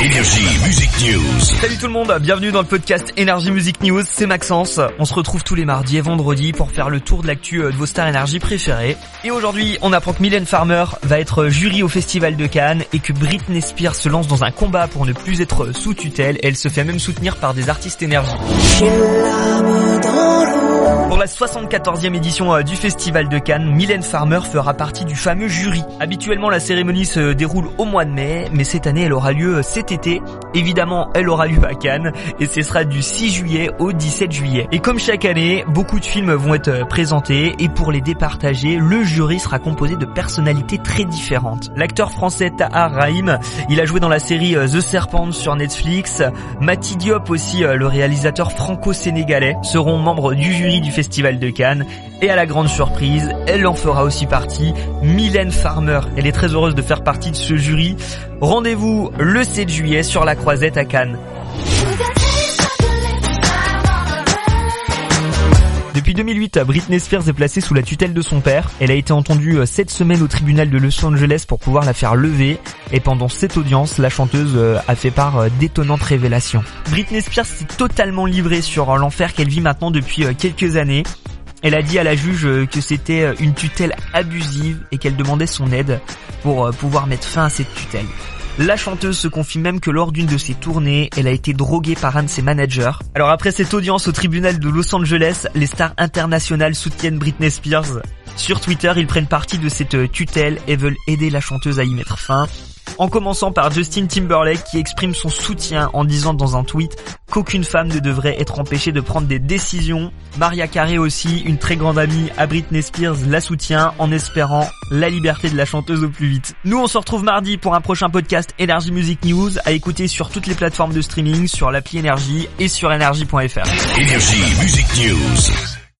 Énergie Music News. Salut tout le monde, bienvenue dans le podcast Énergie Music News, c'est Maxence. On se retrouve tous les mardis et vendredis pour faire le tour de l'actu euh, de vos stars énergie préférées. Et aujourd'hui, on apprend que Mylène Farmer va être jury au Festival de Cannes et que Britney Spears se lance dans un combat pour ne plus être sous tutelle. Elle se fait même soutenir par des artistes énergie. Pour la 74e édition euh, du Festival de Cannes, Mylène Farmer fera partie du fameux jury. Habituellement, la cérémonie se déroule au mois de mai, mais cette année, elle aura lieu euh, cet été. Évidemment, elle aura lieu à Cannes, et ce sera du 6 juillet au 17 juillet. Et comme chaque année, beaucoup de films vont être euh, présentés, et pour les départager, le jury sera composé de personnalités très différentes. L'acteur français Tahar Rahim, il a joué dans la série The Serpent sur Netflix. Mati Diop aussi, le réalisateur franco-sénégalais, seront membres du jury du Festival de Cannes. Et à la grande surprise, elle en fera aussi partie, Mylène Farmer. Elle est très heureuse de faire partie de ce jury. Rendez-vous le 7 juillet sur la Croisette à Cannes. Depuis 2008, Britney Spears est placée sous la tutelle de son père. Elle a été entendue cette semaine au tribunal de Los Angeles pour pouvoir la faire lever. Et pendant cette audience, la chanteuse a fait part d'étonnantes révélations. Britney Spears s'est totalement livrée sur l'enfer qu'elle vit maintenant depuis quelques années. Elle a dit à la juge que c'était une tutelle abusive et qu'elle demandait son aide pour pouvoir mettre fin à cette tutelle. La chanteuse se confie même que lors d'une de ses tournées, elle a été droguée par un de ses managers. Alors après cette audience au tribunal de Los Angeles, les stars internationales soutiennent Britney Spears. Sur Twitter, ils prennent partie de cette tutelle et veulent aider la chanteuse à y mettre fin. En commençant par Justin Timberlake qui exprime son soutien en disant dans un tweet qu'aucune femme ne devrait être empêchée de prendre des décisions. Maria Carey aussi, une très grande amie à Britney Spears, la soutient en espérant la liberté de la chanteuse au plus vite. Nous on se retrouve mardi pour un prochain podcast Energy Music News à écouter sur toutes les plateformes de streaming, sur l'appli Énergie et sur. Énergie Music News.